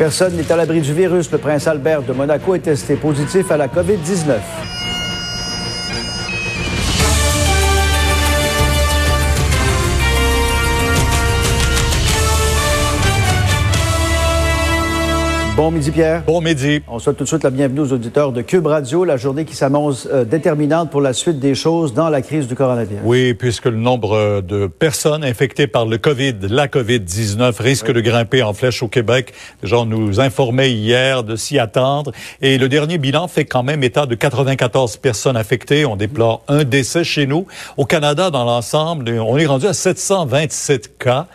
Personne n'est à l'abri du virus. Le prince Albert de Monaco est testé positif à la COVID-19. Bon midi, Pierre. Bon midi. On souhaite tout de suite la bienvenue aux auditeurs de Cube Radio, la journée qui s'annonce euh, déterminante pour la suite des choses dans la crise du coronavirus. Oui, puisque le nombre de personnes infectées par le COVID, la COVID-19, risque de grimper en flèche au Québec. Les gens nous informaient hier de s'y attendre. Et le dernier bilan fait quand même état de 94 personnes infectées. On déplore un décès chez nous. Au Canada, dans l'ensemble, on est rendu à 727 cas.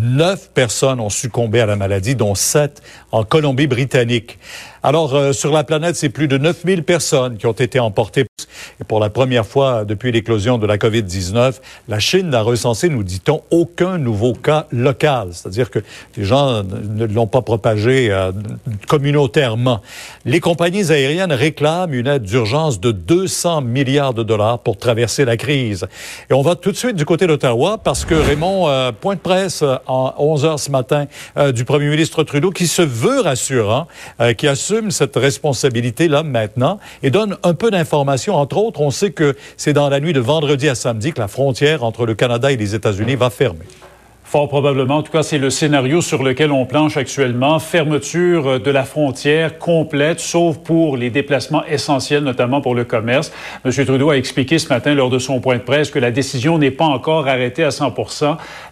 Neuf personnes ont succombé à la maladie, dont sept en Colombie-Britannique. Alors, euh, sur la planète, c'est plus de 9000 personnes qui ont été emportées. Et pour la première fois depuis l'éclosion de la COVID-19, la Chine n'a recensé, nous dit-on, aucun nouveau cas local. C'est-à-dire que les gens ne l'ont pas propagé euh, communautairement. Les compagnies aériennes réclament une aide d'urgence de 200 milliards de dollars pour traverser la crise. Et on va tout de suite du côté d'Ottawa parce que Raymond, euh, point de presse en 11 heures ce matin du premier ministre Trudeau qui se veut rassurant, qui a assume cette responsabilité-là maintenant et donne un peu d'informations. Entre autres, on sait que c'est dans la nuit de vendredi à samedi que la frontière entre le Canada et les États-Unis va fermer. Fort probablement. En tout cas, c'est le scénario sur lequel on planche actuellement. Fermeture de la frontière complète, sauf pour les déplacements essentiels, notamment pour le commerce. M. Trudeau a expliqué ce matin lors de son point de presse que la décision n'est pas encore arrêtée à 100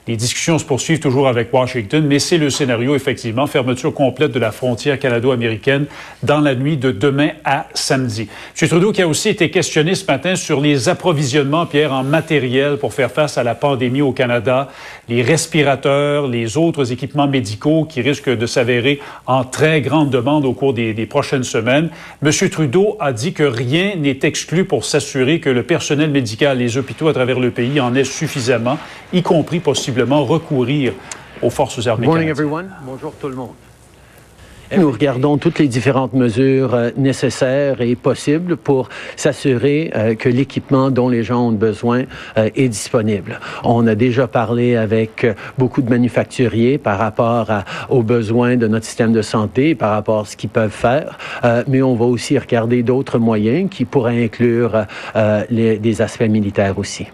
Les discussions se poursuivent toujours avec Washington, mais c'est le scénario, effectivement. Fermeture complète de la frontière canado-américaine dans la nuit de demain à samedi. M. Trudeau qui a aussi été questionné ce matin sur les approvisionnements, Pierre, en matériel pour faire face à la pandémie au Canada, les respirateurs, les autres équipements médicaux qui risquent de s'avérer en très grande demande au cours des, des, prochaines semaines. M. Trudeau a dit que rien n'est exclu pour s'assurer que le personnel médical, les hôpitaux à travers le pays en aient suffisamment, y compris possiblement recourir aux forces armées. Bonjour tout le monde. Nous regardons toutes les différentes mesures euh, nécessaires et possibles pour s'assurer euh, que l'équipement dont les gens ont besoin euh, est disponible. On a déjà parlé avec beaucoup de manufacturiers par rapport aux besoins de notre système de santé, par rapport à ce qu'ils peuvent faire, mais on va aussi regarder d'autres moyens qui pourraient inclure des aspects militaires aussi.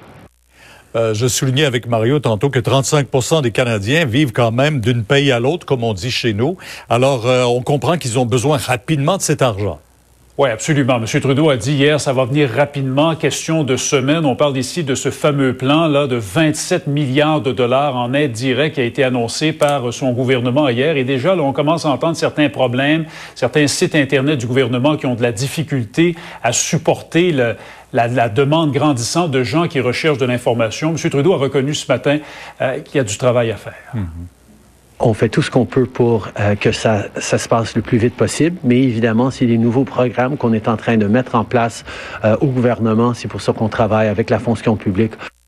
Euh, je soulignais avec Mario tantôt que 35% des Canadiens vivent quand même d'une pays à l'autre, comme on dit chez nous. Alors, euh, on comprend qu'ils ont besoin rapidement de cet argent. Oui, absolument. M. Trudeau a dit hier, ça va venir rapidement, question de semaines. On parle ici de ce fameux plan-là de 27 milliards de dollars en aide directe qui a été annoncé par son gouvernement hier. Et déjà, là, on commence à entendre certains problèmes, certains sites Internet du gouvernement qui ont de la difficulté à supporter la, demande grandissante de gens qui recherchent de l'information. M. Trudeau a reconnu ce matin euh, qu'il y a du travail à faire. Mm -hmm. On fait tout ce qu'on peut pour euh, que ça, se passe le plus vite possible, mais évidemment, c'est des nouveaux programmes qu'on est en train de mettre en place euh, au gouvernement. C'est pour ça qu'on travaille avec la fonction publique